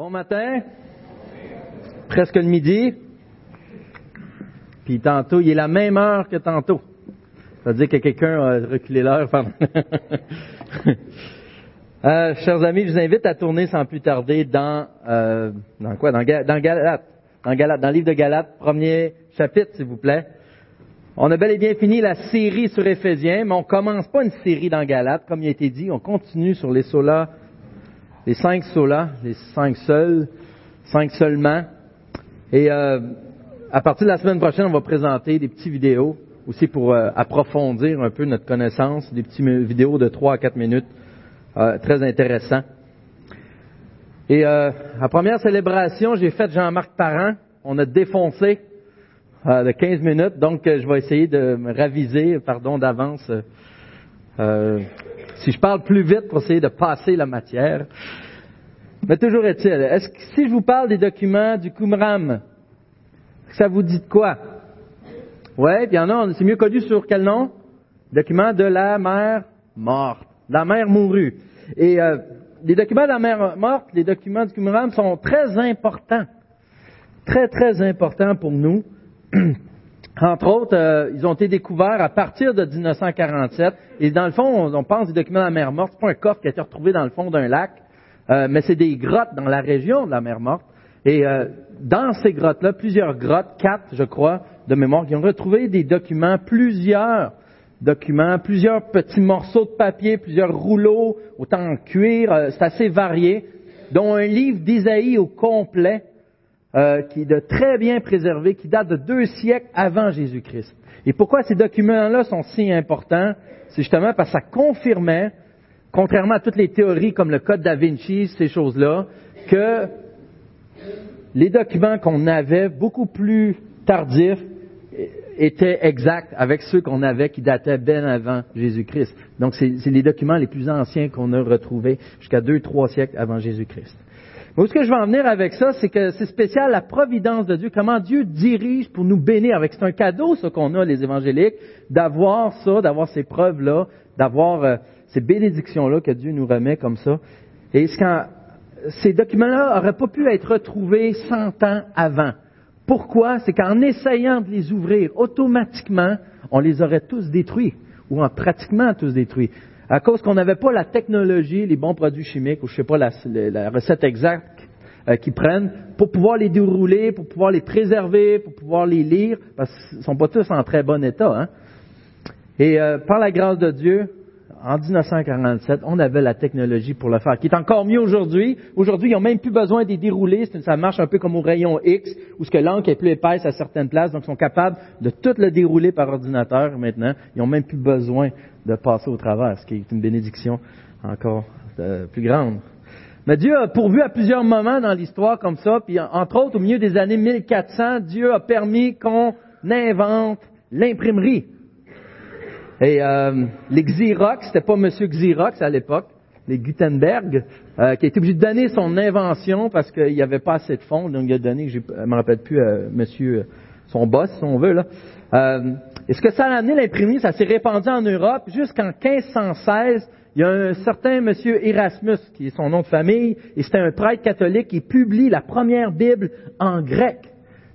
Bon matin. Presque le midi. Puis tantôt, il est la même heure que tantôt. Ça veut dire que quelqu'un a reculé l'heure. Euh, chers amis, je vous invite à tourner sans plus tarder dans euh, quoi? Dans, dans Galate, dans Galate, dans le livre de Galate, premier chapitre, s'il vous plaît. On a bel et bien fini la série sur Éphésiens, mais on commence pas une série dans Galate, comme il a été dit. On continue sur les solas, les cinq solas, les cinq seuls, cinq seulement. Et euh, à partir de la semaine prochaine, on va présenter des petites vidéos aussi pour euh, approfondir un peu notre connaissance, des petites vidéos de 3 à 4 minutes, euh, très intéressant. Et euh, la première célébration, j'ai fait Jean-Marc Parent. On a défoncé de 15 minutes, donc je vais essayer de me raviser, pardon d'avance, si je parle plus vite pour essayer de passer la matière. Mais toujours est-il, est-ce que si je vous parle des documents du Qumran, ça vous dit de quoi? Puis il y en a, c'est mieux connu sur quel nom? Document de la mère morte, la mère mourue. Et euh, les documents de la mère morte, les documents du Qumran sont très importants, très très importants pour nous. Entre autres, euh, ils ont été découverts à partir de 1947. Et dans le fond, on, pense des documents de la mer morte. C'est pas un coffre qui a été retrouvé dans le fond d'un lac, euh, mais c'est des grottes dans la région de la mer morte. Et euh, dans ces grottes-là, plusieurs grottes, quatre, je crois, de mémoire, qui ont retrouvé des documents, plusieurs documents, plusieurs petits morceaux de papier, plusieurs rouleaux, autant en cuir, c'est assez varié, dont un livre d'Isaïe au complet, euh, qui est de très bien préservé, qui date de deux siècles avant Jésus-Christ. Et pourquoi ces documents-là sont si importants? C'est justement parce que ça confirmait, contrairement à toutes les théories comme le Code da Vinci, ces choses-là, que les documents qu'on avait, beaucoup plus tardifs, étaient exacts avec ceux qu'on avait qui dataient bien avant Jésus-Christ. Donc, c'est c'est les documents les plus anciens qu'on a retrouvés jusqu'à deux, trois siècles avant Jésus-Christ. Où est-ce que je veux en venir avec ça, c'est que c'est spécial la providence de Dieu, comment Dieu dirige pour nous bénir avec. C'est un cadeau, ça, qu'on a, les évangéliques, d'avoir ça, d'avoir ces preuves-là, d'avoir euh, ces bénédictions-là que Dieu nous remet comme ça. Et ce ces documents-là n'auraient pas pu être retrouvés cent ans avant. Pourquoi? C'est qu'en essayant de les ouvrir automatiquement, on les aurait tous détruits, ou en pratiquement tous détruits. À cause qu'on n'avait pas la technologie, les bons produits chimiques, ou je sais pas la, la recette exacte euh, qu'ils prennent, pour pouvoir les dérouler, pour pouvoir les préserver, pour pouvoir les lire, parce qu'ils ne sont pas tous en très bon état. Hein? Et euh, par la grâce de Dieu, en 1947, on avait la technologie pour le faire, qui est encore mieux aujourd'hui. Aujourd'hui, ils n'ont même plus besoin de les dérouler. C'est- Ça marche un peu comme au rayon X, où ce que l'encre est plus épaisse à certaines places, donc ils sont capables de tout le dérouler par ordinateur maintenant. Ils n'ont même plus besoin de passer au travers, ce qui est une bénédiction encore euh, plus grande. Mais Dieu a pourvu à plusieurs moments dans l'histoire comme ça, puis en- entre autres, au milieu des années 1400, Dieu a permis qu'on invente l'imprimerie. Et euh, les Xerox, c'était pas Monsieur Xerox à l'époque, les Gutenberg, euh, qui a été obligé de donner son invention parce qu'il n'y avait pas assez de fonds, donc il a donné, je ne me rappelle plus, euh, Monsieur, euh, son boss, si on veut là. Euh, et ce que ça a amené l'imprimerie, ça s'est répandu en Europe jusqu'en 1516. Il y a un certain Monsieur Erasmus, qui est son nom de famille, et c'était un prêtre catholique qui publie la première Bible en grec.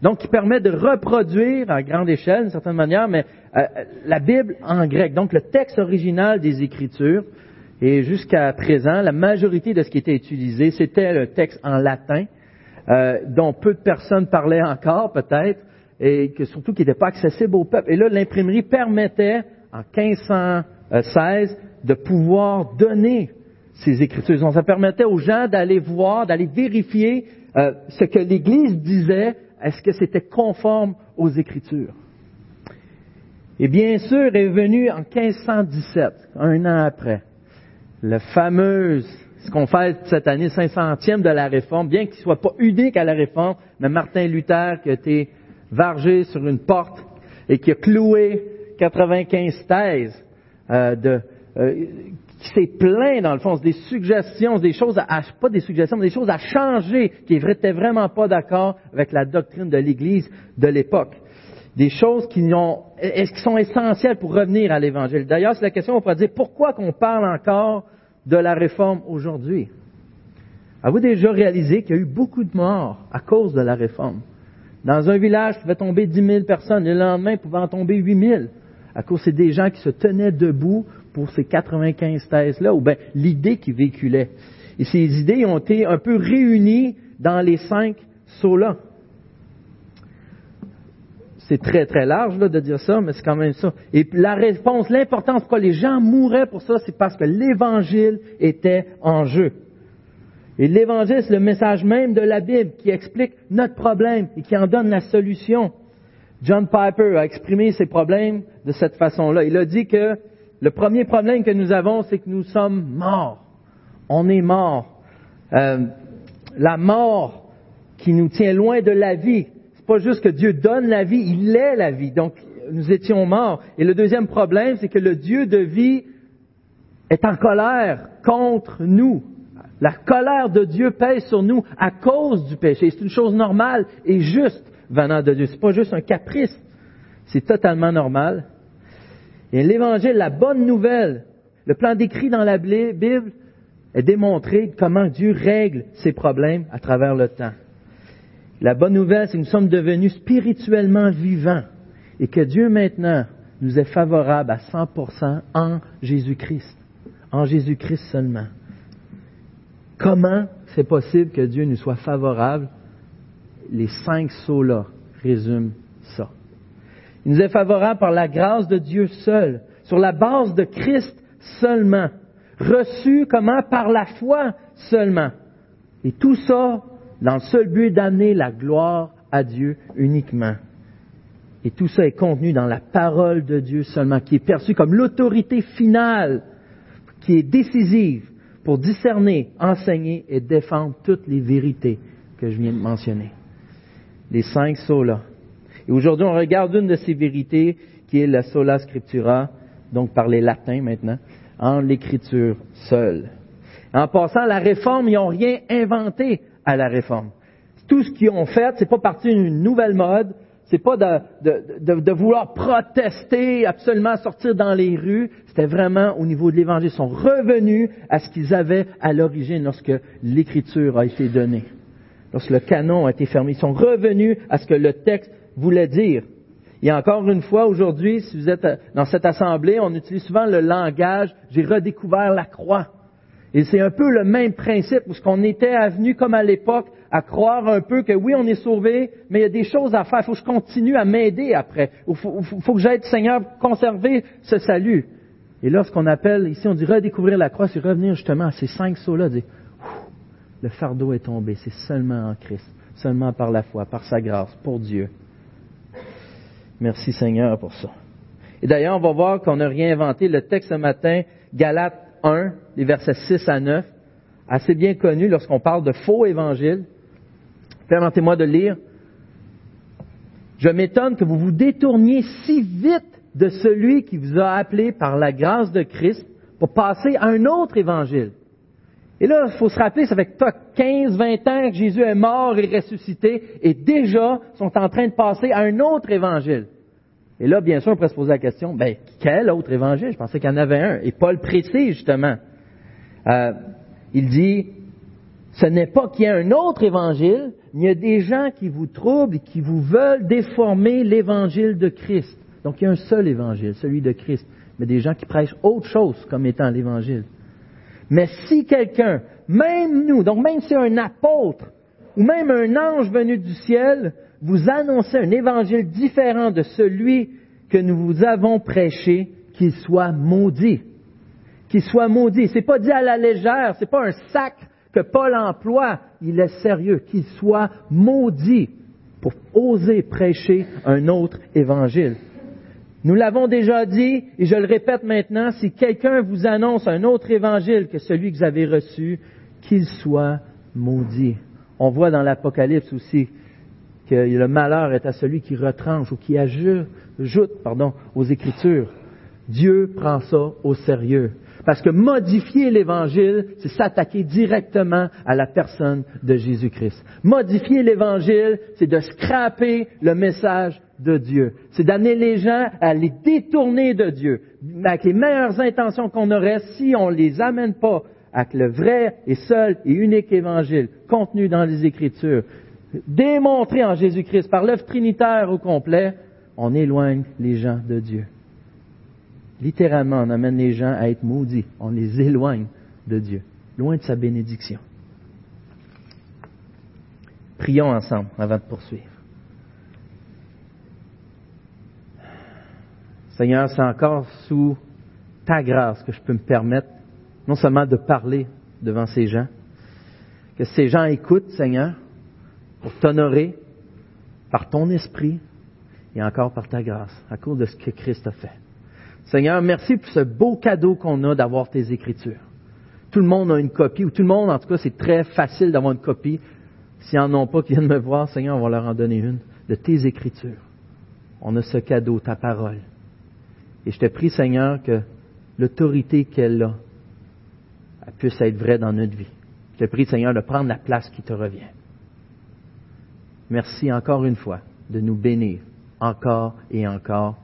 Donc, qui permet de reproduire à grande échelle, d'une certaine manière, mais euh, la Bible en grec. Donc, le texte original des Écritures. Et jusqu'à présent, la majorité de ce qui était utilisé, c'était le texte en latin, euh, dont peu de personnes parlaient encore, peut-être, et que surtout qui n'était pas accessible au peuple. Et là, l'imprimerie permettait, en 1516, de pouvoir donner ces Écritures. Donc, ça permettait aux gens d'aller voir, d'aller vérifier euh, ce que l'Église disait, est-ce que c'était conforme aux Écritures? Et bien sûr est venu en 1517, un an après, le fameux, ce qu'on fait cette année, 500e de la Réforme, bien qu'il ne soit pas unique à la Réforme, mais Martin Luther qui a été vargé sur une porte et qui a cloué 95 thèses euh, de, euh, qui s'est plaint dans le fond, c'est des suggestions, des choses à, pas des suggestions, mais des choses à changer, qui n'étaient vraiment pas d'accord avec la doctrine de l'Église de l'époque. Des choses qui, ont, qui sont essentielles pour revenir à l'Évangile. D'ailleurs, c'est la question, on pourrait dire, pourquoi qu'on parle encore de la réforme aujourd'hui? Avez-vous déjà réalisé qu'il y a eu beaucoup de morts à cause de la réforme? Dans un village, il pouvait tomber 10 000 personnes. Le lendemain, il pouvait en tomber 8 000. À cause c'est des gens qui se tenaient debout pour ces 95 thèses-là, ou bien l'idée qu'ils véhiculaient. Et ces idées ont été un peu réunies dans les cinq sauts-là. C'est très, très large là, de dire ça, mais c'est quand même ça. Et la réponse, l'importance pourquoi les gens mouraient pour ça, c'est parce que l'Évangile était en jeu. Et l'Évangile, c'est le message même de la Bible qui explique notre problème et qui en donne la solution. John Piper a exprimé ses problèmes de cette façon-là. Il a dit que le premier problème que nous avons, c'est que nous sommes morts. On est morts. Euh, la mort qui nous tient loin de la vie, c'est pas juste que Dieu donne la vie, il est la vie. Donc, nous étions morts. Et le deuxième problème, c'est que le Dieu de vie est en colère contre nous. La colère de Dieu pèse sur nous à cause du péché. C'est une chose normale et juste venant de Dieu. C'est pas juste un caprice. C'est totalement normal. L'évangile, la bonne nouvelle, le plan décrit dans la Bible est démontré comment Dieu règle ses problèmes à travers le temps. La bonne nouvelle, c'est que nous sommes devenus spirituellement vivants et que Dieu maintenant nous est favorable à 100% en Jésus-Christ. En Jésus-Christ seulement. Comment c'est possible que Dieu nous soit favorable? Les cinq sauts-là résument ça. Il nous est favorable par la grâce de Dieu seul, sur la base de Christ seulement, reçu comment? Par la foi seulement. Et tout ça dans le seul but d'amener la gloire à Dieu uniquement. Et tout ça est contenu dans la parole de Dieu seulement, qui est perçue comme l'autorité finale, qui est décisive pour discerner, enseigner et défendre toutes les vérités que je viens de mentionner. Les cinq solas. Et aujourd'hui, on regarde une de ces vérités qui est la sola scriptura, donc par les latins maintenant, en l'écriture seule. En passant, la réforme, ils n'ont rien inventé à la réforme. Tout ce qu'ils ont fait, c'est pas parti d'une nouvelle mode, c'est pas de, de, de, vouloir protester, absolument sortir dans les rues. C'était vraiment au niveau de l'Évangile. Ils sont revenus à ce qu'ils avaient à l'origine lorsque l'Écriture a été donnée, lorsque le canon a été fermé. Ils sont revenus à ce que le texte voulait dire. Et encore une fois, aujourd'hui, si vous êtes dans cette assemblée, on utilise souvent le langage « j'ai redécouvert la croix ». Et c'est un peu le même principe, parce qu'on était avenu comme à l'époque à croire un peu que oui, on est sauvé, mais il y a des choses à faire. Il faut que je continue à m'aider après. Il faut, que j'aide Seigneur conserver ce salut. Et là, ce qu'on appelle, ici, on dit redécouvrir la croix, c'est revenir justement à ces cinq sauts-là, le fardeau est tombé, c'est seulement en Christ, seulement par la foi, par sa grâce, pour Dieu. Merci Seigneur pour ça. Et d'ailleurs, on va voir qu'on n'a rien inventé. Le texte ce matin, Galates 1, les versets 6 à 9, assez bien connu lorsqu'on parle de faux évangiles. Permettez-moi de lire. Je m'étonne que vous vous détourniez si vite de celui qui vous a appelé par la grâce de Christ pour passer à un autre évangile. Et là, il faut se rappeler, ça fait 15, 20 ans que Jésus est mort et ressuscité, et déjà sont en train de passer à un autre évangile. Et là, bien sûr, on pourrait se poser la question, ben, quel autre évangile? Je pensais qu'il y en avait un. Et Paul précise, justement. Euh, il dit, ce n'est pas qu'il y a un autre évangile, mais il y a des gens qui vous troublent qui vous veulent déformer l'évangile de Christ. Donc, il y a un seul évangile, celui de Christ. Mais des gens qui prêchent autre chose comme étant l'évangile. Mais si quelqu'un, même nous, donc même si un apôtre, ou même un ange venu du ciel, vous annoncer un évangile différent de celui que nous vous avons prêché, qu'il soit maudit. Qu'il soit maudit. C'est pas dit à la légère, c'est pas un sac que Paul emploie. Il est sérieux. Qu'il soit maudit pour oser prêcher un autre évangile. Nous l'avons déjà dit, et je le répète maintenant, si quelqu'un vous annonce un autre évangile que celui que vous avez reçu, qu'il soit maudit. On voit dans l'Apocalypse aussi que le malheur est à celui qui retranche ou qui ajoute aux Écritures. Dieu prend ça au sérieux. Parce que modifier l'Évangile, c'est s'attaquer directement à la personne de Jésus-Christ. Modifier l'Évangile, c'est de scraper le message de Dieu. C'est d'amener les gens à les détourner de Dieu. Avec les meilleures intentions qu'on aurait, si on ne les amène pas avec le vrai et seul et unique évangile contenu dans les Écritures, démontré en Jésus-Christ par l'œuvre trinitaire au complet, on éloigne les gens de Dieu. Littéralement, on amène les gens à être maudits, on les éloigne de Dieu, loin de sa bénédiction. Prions ensemble avant de poursuivre. Seigneur, c'est encore sous ta grâce que je peux me permettre non seulement de parler devant ces gens, que ces gens écoutent, Seigneur, pour t'honorer par ton esprit et encore par ta grâce, à cause de ce que Christ a fait. Seigneur, merci pour ce beau cadeau qu'on a d'avoir tes Écritures. Tout le monde a une copie, ou tout le monde, en tout cas, c'est très facile d'avoir une copie. S'ils n'en ont pas, qui viennent me voir, Seigneur, on va leur en donner une de tes Écritures. On a ce cadeau, ta parole. Et je te prie, Seigneur, que l'autorité qu'elle a, puisse être vraie dans notre vie. Je te prie, Seigneur, de prendre la place qui te revient. Merci encore une fois de nous bénir encore et encore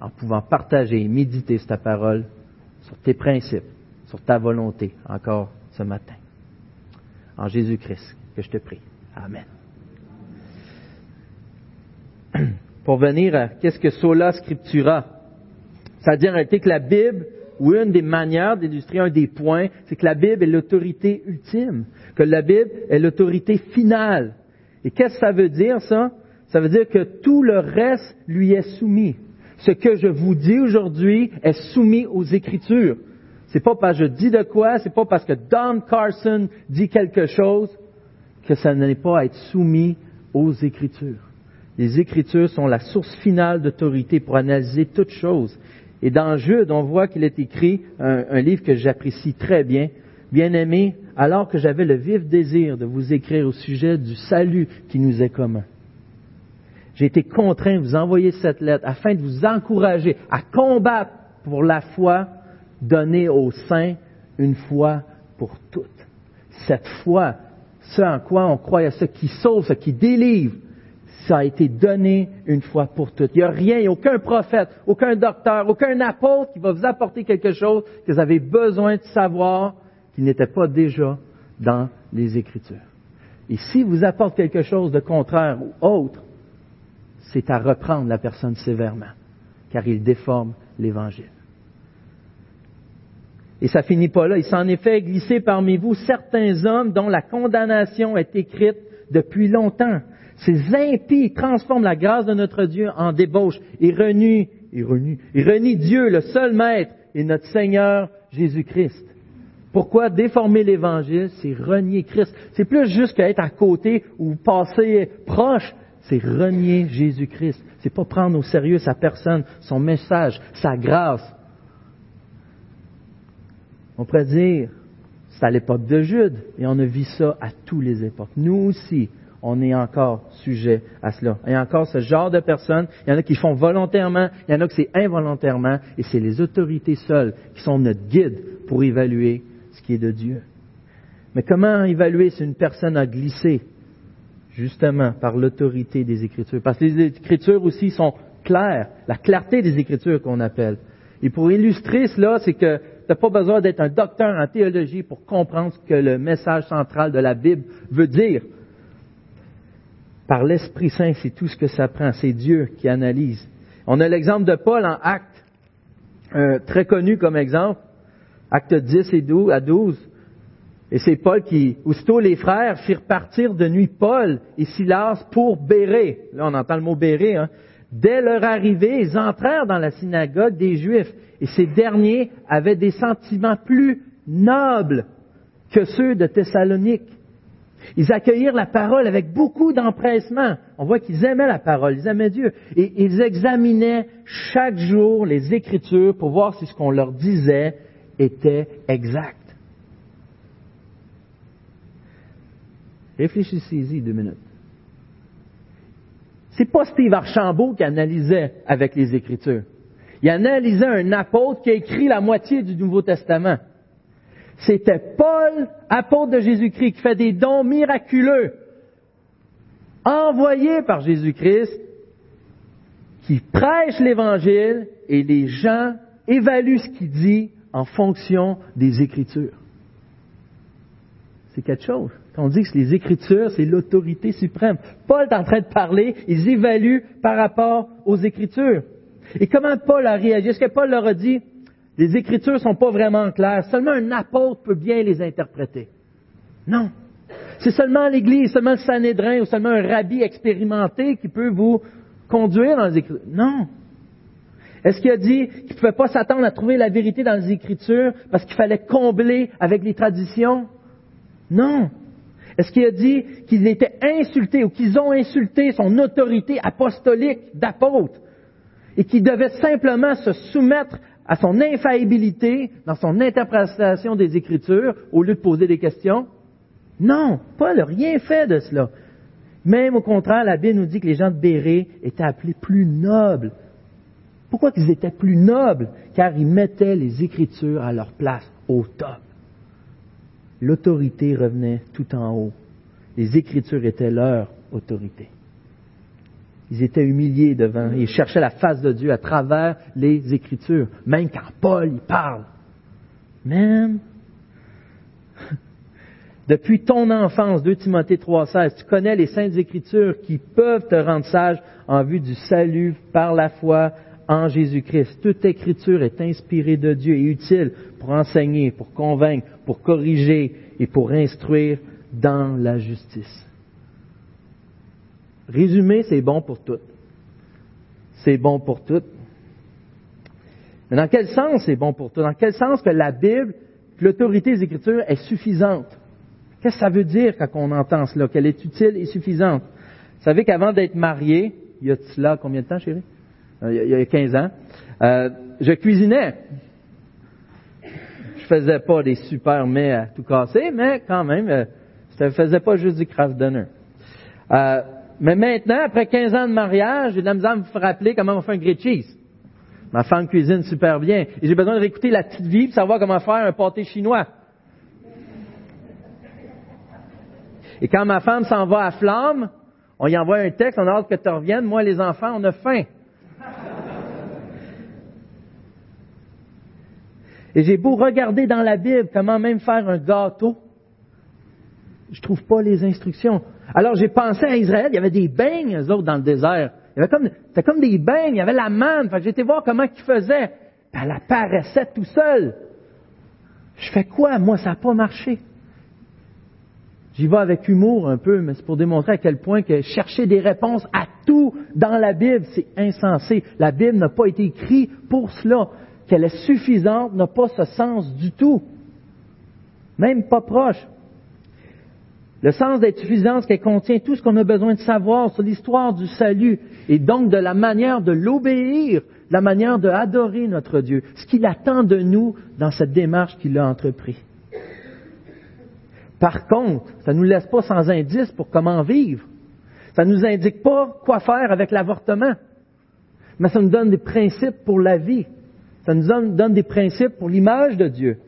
en pouvant partager et méditer ta parole sur tes principes, sur ta volonté encore ce matin. En Jésus-Christ que je te prie. Amen. Pour venir à qu'est-ce que sola scriptura, c'est-à-dire que la Bible, ou une des manières d'illustrer un des points, c'est que la Bible est l'autorité ultime, que la Bible est l'autorité finale. Et qu'est-ce que ça veut dire, ça? Ça veut dire que tout le reste lui est soumis. Ce que je vous dis aujourd'hui est soumis aux Écritures. C'est pas parce que je dis de quoi, c'est pas parce que Don Carson dit quelque chose que ça n'est pas à être soumis aux Écritures. Les Écritures sont la source finale d'autorité pour analyser toutes choses. Et dans Jude, on voit qu'il est écrit un, livre que j'apprécie très bien. Bien-aimé, alors que j'avais le vif désir de vous écrire au sujet du salut qui nous est commun j'ai été contraint de vous envoyer cette lettre afin de vous encourager à combattre pour la foi donnée aux saints une fois pour toutes. Cette foi, ce en quoi on croit, à ce qui sauve, ce qui délivre, ça a été donné une fois pour toutes. Il n'y a rien, aucun prophète, aucun docteur, aucun apôtre qui va vous apporter quelque chose que vous avez besoin de savoir qui n'était pas déjà dans les Écritures. Et si vous apporte quelque chose de contraire ou autre, c'est à reprendre la personne sévèrement, car il déforme l'Évangile. Et ça finit pas là. Il s'en est fait glisser parmi vous certains hommes dont la condamnation est écrite depuis longtemps. Ces impies transforment la grâce de notre Dieu en débauche et renient, et renient, et renient Dieu, le seul Maître, et notre Seigneur Jésus-Christ. Pourquoi déformer l'Évangile? C'est renier Christ. C'est plus juste qu'être à côté ou passer proche, c'est renier Jésus-Christ. C'est pas prendre au sérieux sa personne, son message, sa grâce. On pourrait dire, c'est à l'époque de Jude, et on a vu ça à toutes les époques. Nous aussi, on est encore sujet à cela. Il y a encore ce genre de personnes, il y en a qui font volontairement, il y en a qui c'est involontairement, et c'est les autorités seules qui sont notre guide pour évaluer ce qui est de Dieu. Mais comment évaluer si une personne a glissé justement par l'autorité des Écritures? Parce que les Écritures aussi sont claires, la clarté des Écritures qu'on appelle. Et pour illustrer cela, c'est que tu n'as pas besoin d'être un docteur en théologie pour comprendre ce que le message central de la Bible veut dire. Par l'Esprit Saint, c'est tout ce que ça prend. C'est Dieu qui analyse. On a l'exemple de Paul en Acte, très connu comme exemple, Acte 10 et 12 à 12. Et c'est Paul qui, aussitôt les frères firent partir de nuit Paul et Silas pour Béré. Là, on entend le mot Béré. Hein. Dès leur arrivée, ils entrèrent dans la synagogue des Juifs. Et ces derniers avaient des sentiments plus nobles que ceux de Thessalonique. Ils accueillirent la parole avec beaucoup d'empressement. On voit qu'ils aimaient la parole, ils aimaient Dieu. Et ils examinaient chaque jour les Écritures pour voir si ce qu'on leur disait était exact. Réfléchissez-y deux minutes. C'est pas Steve Archambault qui analysait avec les Écritures. Il analysait un apôtre qui a écrit la moitié du Nouveau Testament. C'était Paul, apôtre de Jésus-Christ, qui fait des dons miraculeux, envoyé par Jésus-Christ, qui prêche l'Évangile et les gens évaluent ce qu'il dit en fonction des Écritures. c'est quelque chose. Quand on dit que les Écritures, c'est l'autorité suprême. Paul est en train de parler, ils évaluent par rapport aux Écritures. Et comment Paul a réagi? Est-ce que Paul leur a dit, les Écritures ne sont pas vraiment claires, seulement un apôtre peut bien les interpréter? Non. C'est seulement l'Église, seulement le Sanhédrin ou seulement un rabbi expérimenté qui peut vous conduire dans les Écritures. Non. Est-ce qu'il a dit qu'il ne pouvait pas s'attendre à trouver la vérité dans les Écritures parce qu'il fallait combler avec les traditions? Non. Est-ce qu'il a dit qu'ils étaient insultés ou qu'ils ont insulté son autorité apostolique d'apôtre et qu'il devait simplement se soumettre à son infaillibilité dans son interprétation des Écritures au lieu de poser des questions? Non, Paul n'a rien fait de cela. Même au contraire, la Bible nous dit que les gens de Béré étaient appelés plus nobles. Pourquoi qu'ils étaient plus nobles? Car ils mettaient les Écritures à leur place au top. L'autorité revenait tout en haut. Les Écritures étaient leur autorité. Ils étaient humiliés devant, ils cherchaient la face de Dieu à travers les Écritures, même quand Paul y parle. Même depuis ton enfance, 2 Timothée 3,16, tu connais les saintes écritures qui peuvent te rendre sage en vue du salut par la foi en Jésus-Christ. Toute écriture est inspirée de Dieu et utile pour enseigner, pour convaincre, pour corriger et pour instruire dans la justice. Résumé, c'est bon pour tout. C'est bon pour tout. Mais dans quel sens c'est bon pour tout? Dans quel sens que la Bible, l'autorité des Écritures est suffisante? Qu'est-ce que ça veut dire quand on entend cela, qu'elle est utile et suffisante? Vous savez qu'avant d'être marié, il y a cela combien de temps, chérie? Euh, il y a 15 ans, euh, je cuisinais. Je faisais pas des super mets à tout casser, mais quand même, euh, je ne faisais pas juste du craft dinner. Mais maintenant, après 15 ans de mariage, j'ai de la misère à me rappeler comment on fait un grilled cheese. Ma femme cuisine super bien. Et j'ai besoin de réécouter la petite vie pour savoir comment faire un pâté chinois. Et quand ma femme s'en va à flamme, on y envoie un texte, on a hâte que tu reviennes. Moi, les enfants, on a faim. Et j'ai beau regarder dans la Bible comment même faire un gâteau, je trouve pas les instructions. Alors j'ai pensé à Israël, il y avait des beignes, eux autres, dans le désert. Il y avait comme, c'était comme des beignes, il y avait la manne. Fait été voir comment ils faisaient. Elle apparaissait tout seul. Je fais quoi? Moi, ça n'a pas marché. J'y vais avec humour un peu, mais c'est pour démontrer à quel point que chercher des réponses à tout dans la Bible, c'est insensé. La Bible n'a pas été écrite pour cela. Qu'elle est suffisante n'a pas ce sens du tout. Même pas proche. Le sens d'être suffisant, c'est qu'elle contient tout ce qu'on a besoin de savoir sur l'histoire du salut et donc de la manière de l'obéir, la manière de adorer notre Dieu, ce qu'il attend de nous dans cette démarche qu'il a entreprise. Par contre, ça ne nous laisse pas sans indice pour comment vivre. Ça ne nous indique pas quoi faire avec l'avortement. Mais ça nous donne des principes pour la vie. Ça nous donne des principes pour l'image de Dieu.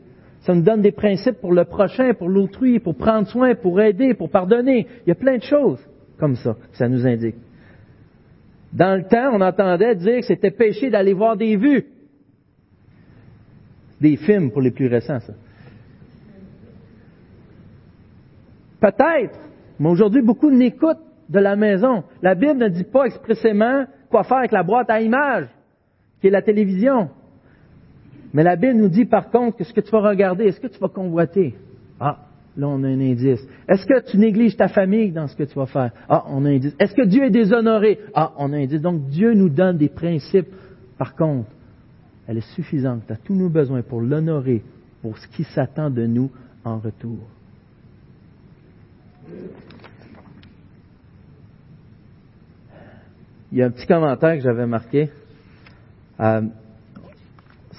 Ça nous donne des principes pour le prochain, pour l'autrui, pour prendre soin, pour aider, pour pardonner. Il y a plein de choses comme ça ça nous indique. Dans le temps, on entendait dire que c'était péché d'aller voir des vues. Des films pour les plus récents, ça. Peut-être, mais aujourd'hui, beaucoup n'écoutent de la maison. La Bible ne dit pas expressément quoi faire avec la boîte à images, qui est la télévision. Mais la Bible nous dit par contre que ce que tu vas regarder, est-ce que tu vas convoiter? Ah, là on a un indice. Est-ce que tu négliges ta famille dans ce que tu vas faire? Ah, on a un indice. Est-ce que Dieu est déshonoré? Ah, on a un indice. Donc Dieu nous donne des principes. Par contre, elle est suffisante. As tous nos besoins pour l'honorer, pour ce qui s'attend de nous en retour. Il y a un petit commentaire que j'avais marqué. Euh,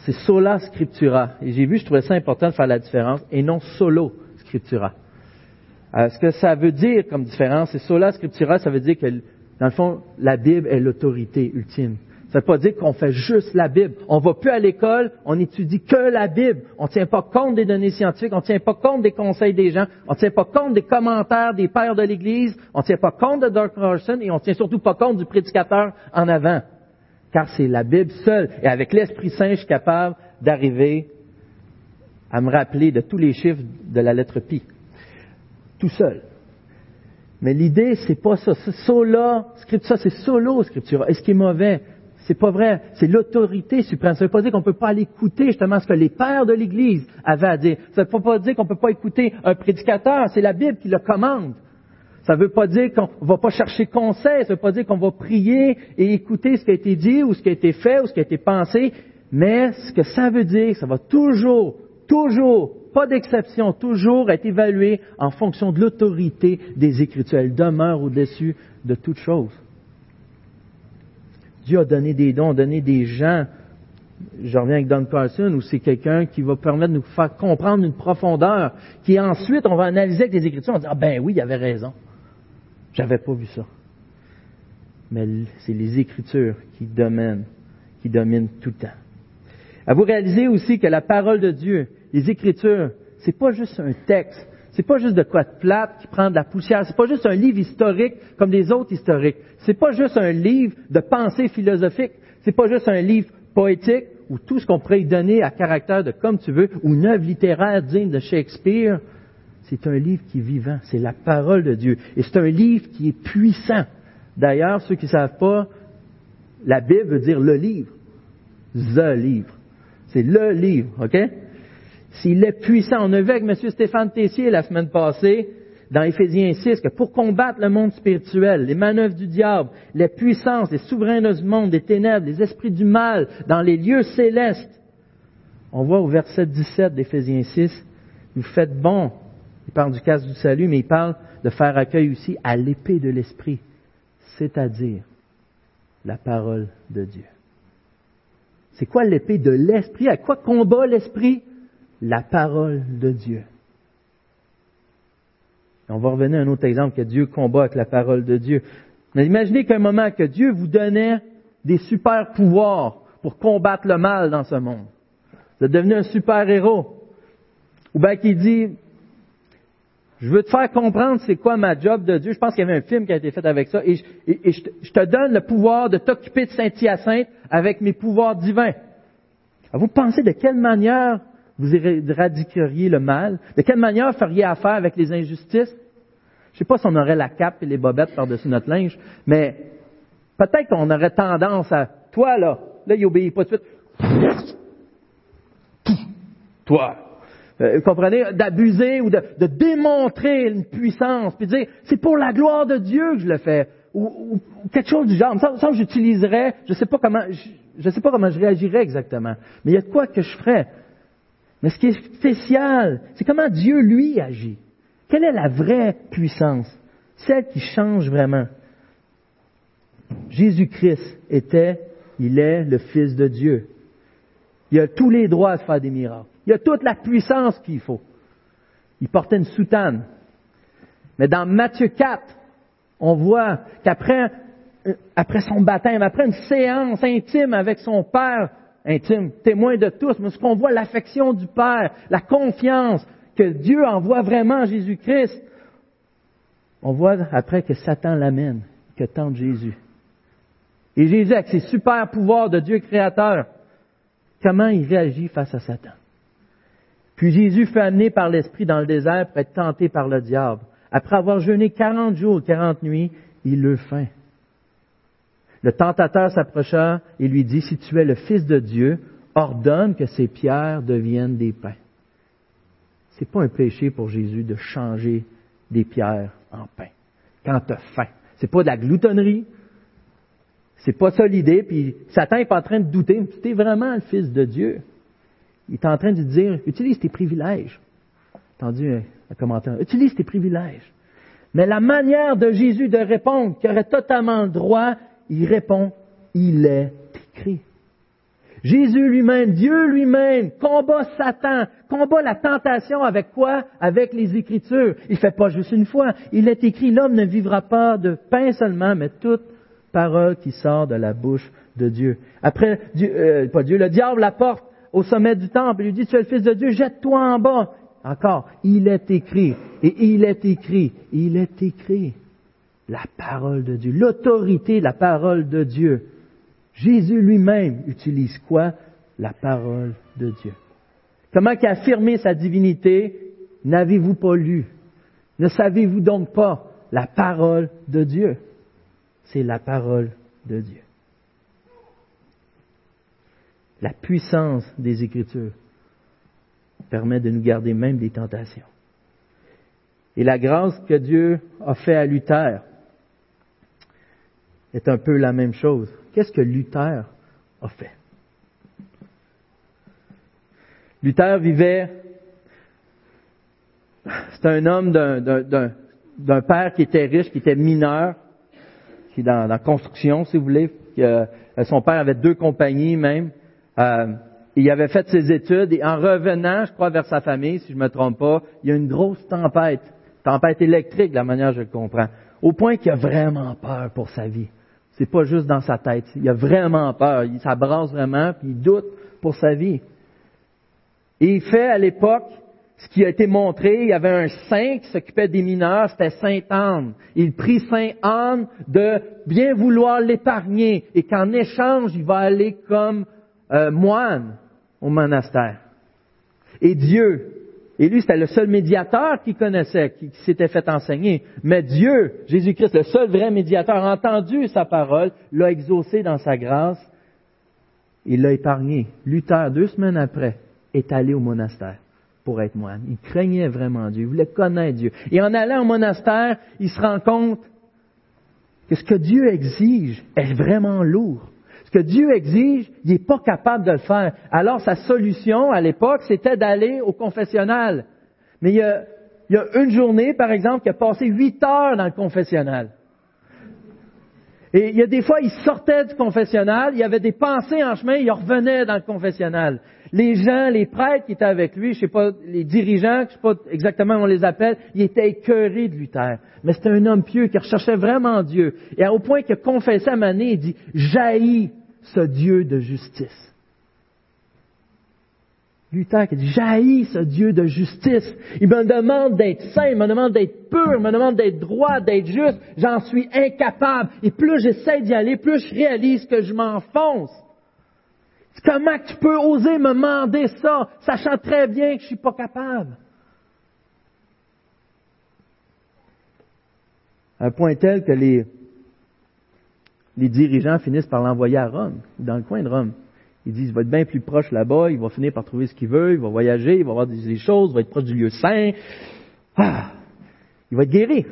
c'est sola scriptura. Et j'ai vu, je trouvais ça important de faire la différence, et non solo scriptura. Euh, ce que ça veut dire comme différence, c'est sola scriptura, ça veut dire que, dans le fond, la Bible est l'autorité ultime. Ça ne veut pas dire qu'on fait juste la Bible. On ne va plus à l'école, on étudie que la Bible. On ne tient pas compte des données scientifiques, on ne tient pas compte des conseils des gens, on ne tient pas compte des commentaires des pères de l'Église, on ne tient pas compte de Dr. Carson et on ne tient surtout pas compte du prédicateur en avant. Car c'est la Bible seule. Et avec l'Esprit Saint, je suis capable d'arriver à me rappeler de tous les chiffres de la lettre Pi. tout seul. Mais l'idée, c'est pas ça. C'est sola, ça, c'est solo scriptura. Et ce qui est mauvais, c'est pas vrai. C'est l'autorité suprême. Ça veut pas dire qu'on peut pas aller écouter justement ce que les pères de l'Église avaient à dire. Ça veut pas dire qu'on peut pas écouter un prédicateur. C'est la Bible qui le commande. Ça ne veut pas dire qu'on va pas chercher conseil, ça ne veut pas dire qu'on va prier et écouter ce qui a été dit ou ce qui a été fait ou ce qui a été pensé, mais ce que ça veut dire, ça va toujours, toujours, pas d'exception, toujours être évalué en fonction de l'autorité des Écritures. Elle demeure au-dessus de toute chose. Dieu a donné des dons, donné des gens. Je reviens avec Don Carson, où c'est quelqu'un qui va permettre de nous faire comprendre une profondeur, qui ensuite on va analyser avec les Écritures, on va dire, ah ben oui, il avait raison. J'avais pas vu ça. Mais c'est les Écritures qui dominent, qui dominent tout le temps. À vous réaliser aussi que la parole de Dieu, les Écritures, c'est pas juste un texte, c'est pas juste de quoi de plate qui prend de la poussière, c'est pas juste un livre historique comme des autres historiques, c'est pas juste un livre de pensée philosophique, c'est pas juste un livre poétique ou tout ce qu'on pourrait y donner à caractère de comme tu veux, ou une œuvre littéraire digne de Shakespeare. C'est un livre qui est vivant, c'est la parole de Dieu. Et c'est un livre qui est puissant. D'ailleurs, ceux qui ne savent pas, la Bible veut dire le livre. The livre. C'est le livre, OK? S'il est puissant, on a vu avec M. Stéphane Tessier la semaine passée, dans Éphésiens 6, que pour combattre le monde spirituel, les manœuvres du diable, les puissances, les souverains de ce monde, des ténèbres, les esprits du mal, dans les lieux célestes, on voit au verset 17 d'Éphésiens 6, vous faites bon il parle du casse du salut, mais il parle de faire accueil aussi à l'épée de l'esprit, c'est-à-dire la parole de Dieu. C'est quoi l'épée de l'esprit? À quoi combat l'esprit? La parole de Dieu. On va revenir à un autre exemple que Dieu combat avec la parole de Dieu. Mais imaginez qu'un moment que Dieu vous donnait des super pouvoirs pour combattre le mal dans ce monde. Vous êtes devenu un super héros. Ou bien qu'il dit, je veux te faire comprendre c'est quoi ma job de Dieu. Je pense qu'il y avait un film qui a été fait avec ça. Et, je, te, donne le pouvoir de t'occuper de Saint-Hyacinthe avec mes pouvoirs divins. Vous pensez de quelle manière vous éradiqueriez le mal? De quelle manière feriez affaire avec les injustices? Je ne sais pas si on aurait la cape et les bobettes par-dessus notre linge, mais peut-être qu'on aurait tendance à, toi là, là il obéit pas de suite. Toi, euh, comprenez, d'abuser ou de, démontrer une puissance, puis de dire, c'est pour la gloire de Dieu que je le fais, ou, quelque chose du genre. Ça, que j'utiliserais, je sais pas comment, je, sais pas comment je réagirais exactement, mais il y a de quoi que je ferais. Mais ce qui est spécial, c'est comment Dieu, lui, agit. Quelle est la vraie puissance? Celle qui change vraiment. Jésus-Christ était, il est le Fils de Dieu. Il a tous les droits de faire des miracles. Il a toute la puissance qu'il faut. Il portait une soutane. Mais dans Matthieu 4, on voit qu'après euh, son baptême, après une séance intime avec son Père, intime, témoin de tous, mais ce qu'on voit, l'affection du Père, la confiance que Dieu envoie vraiment Jésus-Christ, on voit après que Satan l'amène, que tente Jésus. Et Jésus, avec ses super pouvoirs de Dieu créateur, comment il réagit face à Satan? Puis Jésus fut amené par l'Esprit dans le désert pour être tenté par le diable. Après avoir jeûné quarante jours, et quarante nuits, il eut faim. Le tentateur s'approcha et lui dit, si tu es le Fils de Dieu, ordonne que ces pierres deviennent des pains. C'est pas un péché pour Jésus de changer des pierres en pain. Quand tu as faim. C'est pas de la gloutonnerie. C'est pas ça l'idée. Puis Satan est pas en train de douter. Tu es vraiment le Fils de Dieu. Il est en train de dire, utilise tes privilèges. Entendu un, commentaire. Utilise tes privilèges. Mais la manière de Jésus de répondre, qui aurait totalement le droit, il répond, il est écrit. Jésus lui-même, Dieu lui-même, combat Satan, combat la tentation avec quoi? Avec les Écritures. Il fait pas juste une fois. Il est écrit, l'homme ne vivra pas de pain seulement, mais toute parole qui sort de la bouche de Dieu. Après, Dieu, euh, pas Dieu, le diable la porte au sommet du temple. Il lui dit, tu es le Fils de Dieu, jette-toi en bas. Encore, il est écrit, et il est écrit, il est écrit. La parole de Dieu, l'autorité la parole de Dieu. Jésus lui-même utilise quoi? La parole de Dieu. Comment affirmé sa divinité? N'avez-vous pas lu? Ne savez-vous donc pas la parole de Dieu? C'est la parole de Dieu. La puissance des Écritures permet de nous garder même des tentations. Et la grâce que Dieu a fait à Luther est un peu la même chose. Qu'est-ce que Luther a fait? Luther vivait, c'est un homme d'un père qui était riche, qui était mineur, qui est dans la construction, si vous voulez. Euh, son père avait deux compagnies même. Euh, il avait fait ses études et en revenant, je crois, vers sa famille, si je ne me trompe pas, il y a une grosse tempête, tempête électrique, de la manière dont je le comprends, au point qu'il a vraiment peur pour sa vie. C'est pas juste dans sa tête. Il a vraiment peur. Il s'abrasse vraiment, puis il doute pour sa vie. Et il fait à l'époque ce qui a été montré. Il y avait un saint qui s'occupait des mineurs, c'était Saint Anne. Il prie Saint Anne de bien vouloir l'épargner et qu'en échange, il va aller comme euh, moine au monastère. Et Dieu, et lui c'était le seul médiateur qu'il connaissait, qui, s'était fait enseigner, mais Dieu, Jésus-Christ, le seul vrai médiateur, a entendu sa parole, l'a exaucé dans sa grâce, il l'a épargné. Luther, deux semaines après, est allé au monastère pour être moine. Il craignait vraiment Dieu, il voulait connaître Dieu. Et en allant au monastère, il se rend compte que ce que Dieu exige est vraiment lourd que Dieu exige, il n'est pas capable de le faire. Alors sa solution à l'époque, c'était d'aller au confessionnal. Mais il y, a, il y a une journée, par exemple, qui a passé huit heures dans le confessionnal. Et il y a des fois, il sortait du confessionnal, il y avait des pensées en chemin, il revenait dans le confessionnal. Les gens, les prêtres qui étaient avec lui, je sais pas, les dirigeants, je sais pas exactement comment on les appelle, ils étaient écœurés de Luther. Mais c'était un homme pieux qui recherchait vraiment Dieu. Et au point qu'il confessait à Mané, il dit, jaillit ce Dieu de justice. Luther qui dit, j'haïs ce Dieu de justice. Il me demande d'être saint, il me demande d'être pur, il me demande d'être droit, d'être juste. J'en suis incapable. Et plus j'essaie d'y aller, plus je réalise que je m'enfonce. Comment tu peux oser me demander ça, sachant très bien que je suis pas capable? Un point tel que les, les dirigeants finissent par l'envoyer à Rome, dans le coin de Rome. Ils disent, il va être bien plus proche là-bas, il va finir par trouver ce qu'il veut, il va voyager, il va voir des, choses, il va être proche du lieu saint. Ah, il va être guéri.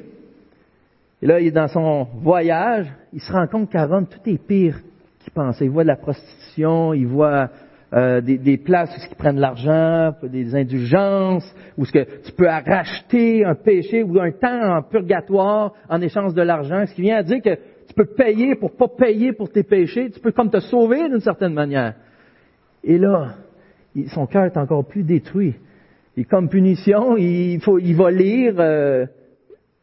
Et là, il est dans son voyage, il se rend compte qu'à Rome, tout est pire qu'il pensait. Il voit de la prostitution, il voit euh, des, des, places où ils prennent de l'argent, des indulgences, où ce que tu peux racheter un péché ou un temps en purgatoire en échange de l'argent, ce qui vient à dire que tu peux payer pour pas payer pour tes péchés. Tu peux comme te sauver d'une certaine manière. Et là, son cœur est encore plus détruit. Et comme punition, il, faut, il va lire euh,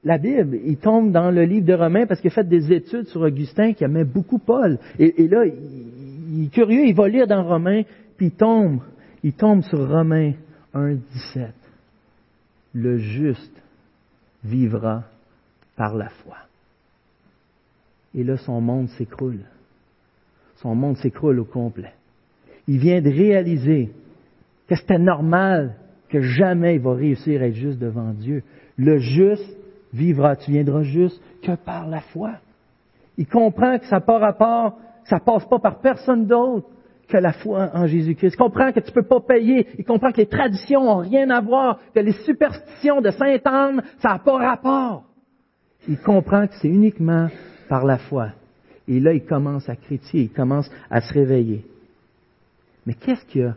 la Bible. Il tombe dans le livre de Romains parce qu'il a fait des études sur Augustin qui aimait beaucoup Paul. Et, là, il, est curieux, il va lire dans Romains, puis il tombe, il tombe sur Romains 1, 17. Le juste vivra par la foi. Et là, son monde s'écroule. Son monde s'écroule au complet. Il vient de réaliser que c'était normal que jamais il va réussir à être juste devant Dieu. Le juste vivra, tu viendras juste que par la foi. Il comprend que ça part à part, ça passe pas par personne d'autre que la foi en Jésus-Christ. Il comprend que tu peux pas payer. Il comprend que les traditions ont rien à voir, que les superstitions de Saint-Anne, ça n'a pas rapport. Il comprend que c'est uniquement par la foi. Et là, il commence à critiquer, il commence à se réveiller. Mais qu'est-ce qui a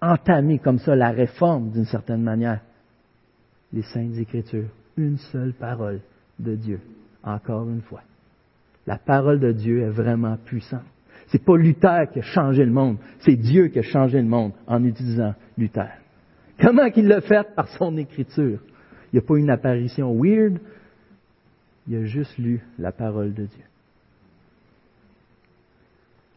entamé comme ça la réforme d'une certaine manière? Les saintes écritures. Une seule parole de Dieu, encore une fois. La parole de Dieu est vraiment puissante. C'est pas Luther qui a changé le monde, c'est Dieu qui a changé le monde en utilisant Luther. Comment qu'il l'a fait Par son écriture? Il n'y a pas une apparition weird, il a juste lu la parole de Dieu.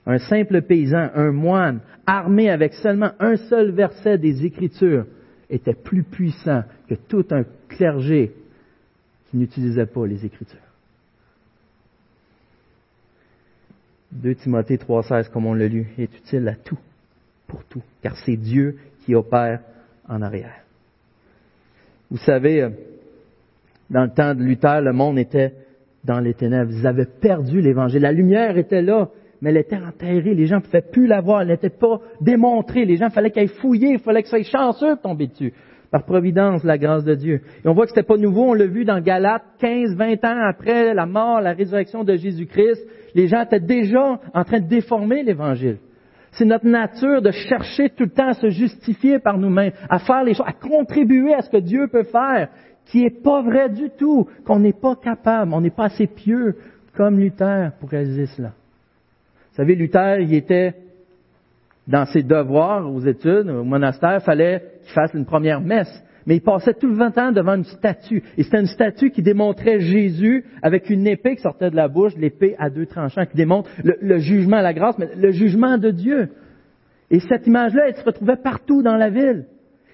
Un simple paysan, un moine, armé avec seulement un seul verset des Écritures, était plus puissant que tout un clergé qui n'utilisait pas les Écritures. 2 Timothée 3,16, comme on l'a lu, est utile à tout, pour tout, car c'est Dieu qui opère en arrière. Vous savez, Dans le temps de Luther, le monde était dans les ténèbres. Ils avaient perdu l'Évangile. La lumière était là, mais elle était enterrée. Les gens ne pouvaient plus la voir. Elle n'était pas démontrée. Les gens, il fallait qu'elle fouiller. Il fallait que ça chanceux de tomber dessus. Par providence, la grâce de Dieu. Et on voit que c'était pas nouveau. On l'a vu dans Galates, 15, 20 ans après la mort, la résurrection de Jésus-Christ. Les gens étaient déjà en train de déformer l'Évangile. C'est notre nature de chercher tout le temps à se justifier par nous-mêmes, à faire les choses, à contribuer à ce que Dieu peut faire, qui n'est pas vrai du tout, qu'on n'est pas capable, on n'est pas assez pieux comme Luther pour réaliser cela. Vous savez, Luther, il était dans ses devoirs aux études, au monastère, fallait qu'il fasse une première messe. Mais il passait tout le temps devant une statue. Et c'était une statue qui démontrait Jésus avec une épée qui sortait de la bouche, l'épée à deux tranchants, qui démontre le, le jugement, la grâce, mais le jugement de Dieu. Et cette image-là, elle se retrouvait partout dans la ville.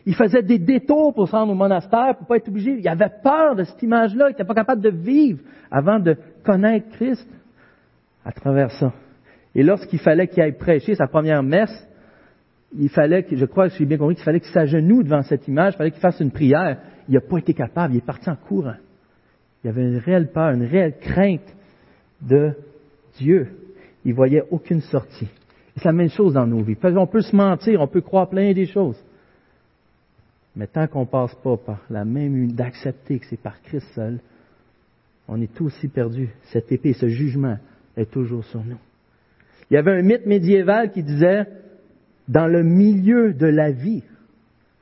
Il faisait des détours pour se rendre au monastère, pour pas être obligé. Il avait peur de cette image-là. Il n'était pas capable de vivre avant de connaître Christ à travers ça. Et lorsqu'il fallait qu'il aille prêcher sa première messe, il fallait, que, je crois je suis bien compris, qu'il fallait qu'il s'agenouille devant cette image, il fallait qu'il fasse une prière. Il n'a pas été capable, il est parti en courant. Il avait une réelle peur, une réelle crainte de Dieu. Il voyait aucune sortie. C'est la même chose dans nos vies. On peut se mentir, on peut croire plein des choses. Mais tant qu'on ne passe pas par la même d'accepter que c'est par Christ seul, on est aussi perdu. Cette épée, ce jugement est toujours sur nous. Il y avait un mythe médiéval qui disait dans le milieu de la vie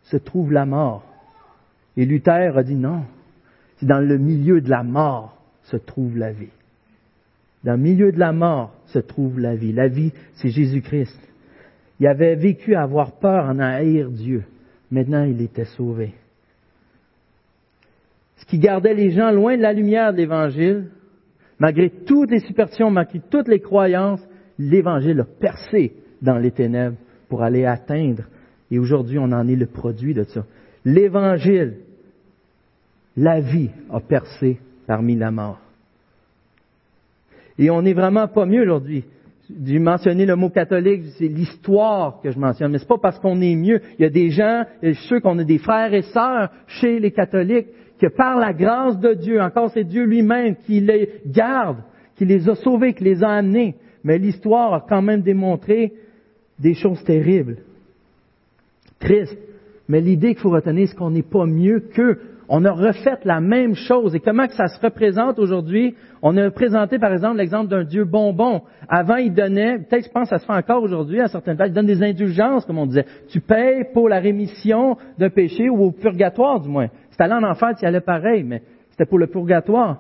se trouve la mort. Et Luther a dit non, c'est dans le milieu de la mort se trouve la vie. Dans le milieu de la mort se trouve la vie. La vie, c'est Jésus-Christ. Il avait vécu à avoir peur, en haïr Dieu. Maintenant, il était sauvé. Ce qui gardait les gens loin de la lumière de l'Évangile, malgré toutes les superstitions, malgré toutes les croyances, l'Évangile a percé dans les ténèbres pour aller atteindre. Et aujourd'hui, on en est le produit de ça. L'Évangile, la vie a percé parmi la mort. Et on n'est vraiment pas mieux aujourd'hui. J'ai mentionné le mot catholique, c'est l'histoire que je mentionne, mais c'est pas parce qu'on est mieux. Il y a des gens, je suis sûr qu'on a des frères et sœurs chez les catholiques, que par la grâce de Dieu, encore c'est Dieu lui-même qui les garde, qui les a sauvés, qui les a amenés. Mais l'histoire a quand même démontré des choses terribles, tristes. Mais l'idée qu'il faut retenir, c'est qu'on n'est pas mieux qu'eux. On a refait la même chose. Et comment que ça se représente aujourd'hui? On a présenté, par exemple, l'exemple d'un Dieu bonbon. Avant, il donnait, peut-être je pense que ça se fait encore aujourd'hui à certaines places, il donne des indulgences, comme on disait. Tu payes pour la rémission d'un péché ou au purgatoire, du moins. Si allé en enfer, tu y allais pareil, mais c'était pour le purgatoire.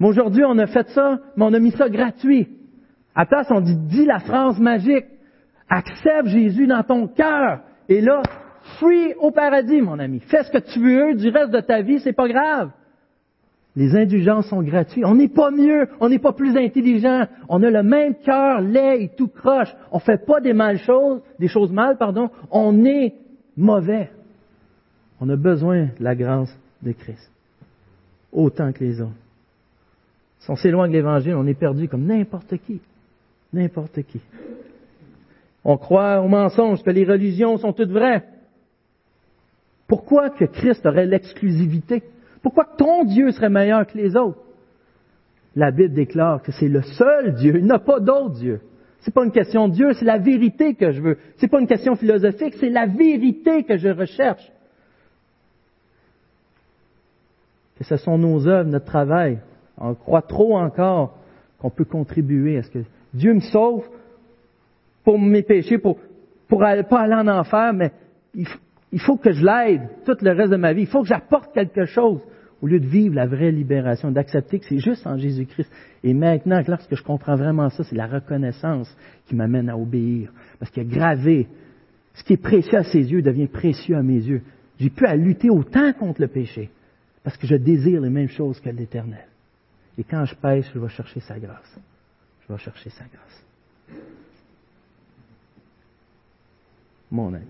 Mais aujourd'hui, on a fait ça, mais on a mis ça gratuit. À place, on dit, dis la phrase magique. Accepte Jésus dans ton cœur. Et là, free au paradis, mon ami. Fais ce que tu veux du reste de ta vie, c'est pas grave. Les indulgences sont gratuites. On n'est pas mieux, on n'est pas plus intelligent. On a le même cœur laid et tout croche. On fait pas des mal choses, des choses mal, pardon. On est mauvais. On a besoin de la grâce de Christ. Autant que les autres. Si on s'éloigne de l'Évangile, on est perdu comme n'importe qui. N'importe qui. On croit au mensonge, que les religions sont toutes vraies. Pourquoi que Christ aurait l'exclusivité? Pourquoi ton Dieu serait meilleur que les autres? La Bible déclare que c'est le seul Dieu, il n'a pas d'autre Dieu. C'est pas une question de Dieu, c'est la vérité que je veux. C'est pas une question philosophique, c'est la vérité que je recherche. Que ce sont nos œuvres, notre travail. On croit trop encore qu'on peut contribuer à ce que Dieu me sauve pour mes péchés, pour, pour pas aller en enfer, mais il, faut que je l'aide tout le reste de ma vie. Il faut que j'apporte quelque chose au lieu de vivre la vraie libération, d'accepter que c'est juste en Jésus-Christ. Et maintenant, lorsque je comprends vraiment ça, c'est la reconnaissance qui m'amène à obéir. Parce qu'il a gravé, ce qui est précieux à ses yeux devient précieux à mes yeux. J'ai pu à lutter autant contre le péché, parce que je désire les mêmes choses que l'Éternel. Et quand je pêche, je vais chercher sa grâce. Je vais chercher sa grâce. mon ami.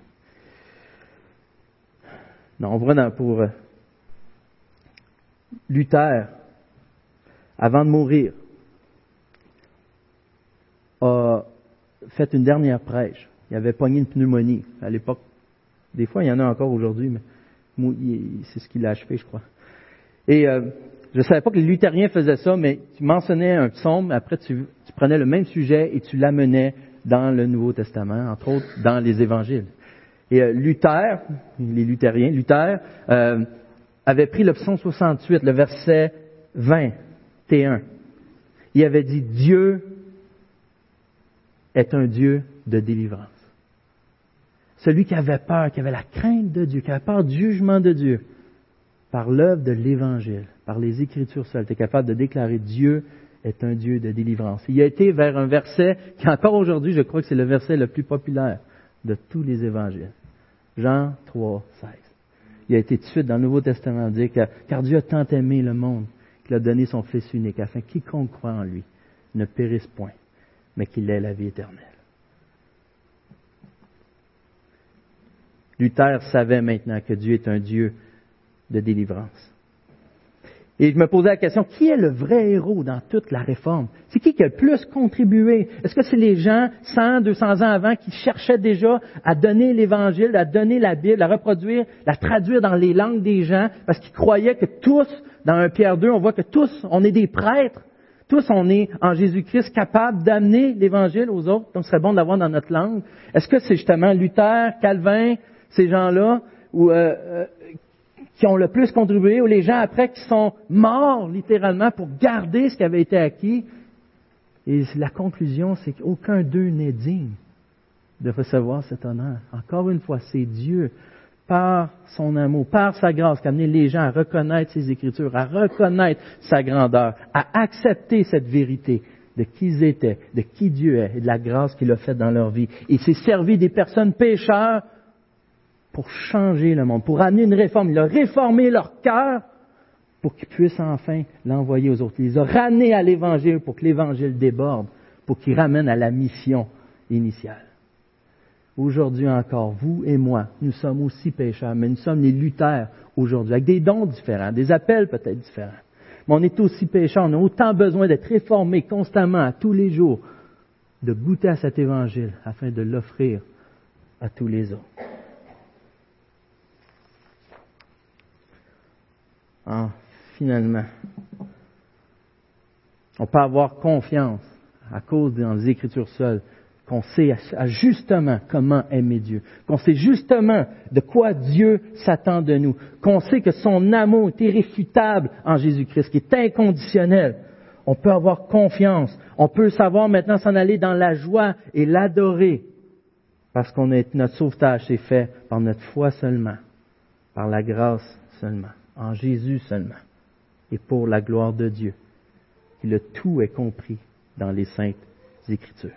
Non, on voit pour euh, Luther, avant de mourir, a fait une dernière prêche. Il avait pogné une pneumonie à l'époque. Des fois, il y en a encore aujourd'hui, mais c'est ce qu'il a achevé, je crois. Et euh, je ne savais pas que les luthériens faisaient ça, mais tu mentionnais un psaume, après tu, prenais le même sujet et tu l'amenais dans le Nouveau Testament, entre autres dans les évangiles. Et euh, Luther, les luthériens, Luther euh, avait pris le psaume 68, le verset 20, T1. Il avait dit Dieu est un Dieu de délivrance. Celui qui avait peur, qui avait la crainte de Dieu, qui avait peur du jugement de Dieu, par l'œuvre de l'Évangile, par les Écritures seules, était capable de déclarer Dieu est un Dieu de délivrance. Il a été vers un verset qui encore aujourd'hui, je crois que c'est le verset le plus populaire de tous les évangiles. Jean 3, 16. Il a été tout de suite dans le Nouveau Testament dit que, car Dieu a tant aimé le monde qu'il a donné son Fils unique, afin que quiconque croit en lui ne périsse point, mais qu'il ait la vie éternelle. Luther savait maintenant que Dieu est un Dieu de délivrance. Et je me posais la question, qui est le vrai héros dans toute la réforme? C'est qui qui a le plus contribué? Est-ce que c'est les gens 100, 200 ans avant qui cherchaient déjà à donner l'Évangile, à donner la Bible, à reproduire, la traduire dans les langues des gens, parce qu'ils croyaient que tous, dans un Pierre 2, on voit que tous, on est des prêtres. Tous, on est en Jésus-Christ capables d'amener l'Évangile aux autres, donc ce serait bon de l'avoir dans notre langue. Est-ce que c'est justement Luther, Calvin, ces gens-là, ou euh, euh, qui ont le plus contribué, ou les gens après qui sont morts littéralement pour garder ce qui avait été acquis. Et la conclusion, c'est qu'aucun d'eux n'est digne de recevoir cet honneur. Encore une fois, c'est Dieu, par son amour, par sa grâce, qui a amené les gens à reconnaître ses Écritures, à reconnaître sa grandeur, à accepter cette vérité de qui ils étaient, de qui Dieu est et de la grâce qu'il a faite dans leur vie. Il s'est servi des personnes pécheurs pour changer le monde, pour amener une réforme. Il a réformé leur cœur pour qu'ils puissent enfin l'envoyer aux autres. Il les a ramenés à l'Évangile pour que l'Évangile déborde, pour qu'il ramène à la mission initiale. Aujourd'hui encore, vous et moi, nous sommes aussi pécheurs, mais nous sommes les lutteurs aujourd'hui, avec des dons différents, des appels peut-être différents. Mais on est aussi pécheurs, on a autant besoin d'être réformés constamment, à tous les jours, de goûter à cet évangile afin de l'offrir à tous les autres. Ah, finalement, on peut avoir confiance à cause des Écritures seules qu'on sait justement comment aimer Dieu, qu'on sait justement de quoi Dieu s'attend de nous, qu'on sait que son amour est irréfutable en Jésus-Christ, qui est inconditionnel. On peut avoir confiance, on peut savoir maintenant s'en aller dans la joie et l'adorer, parce qu'on notre sauvetage est fait par notre foi seulement, par la grâce seulement en Jésus seulement et pour la gloire de Dieu. Et le tout est compris dans les saintes écritures.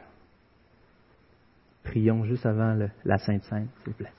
Prions juste avant la Sainte Sainte, s'il vous plaît.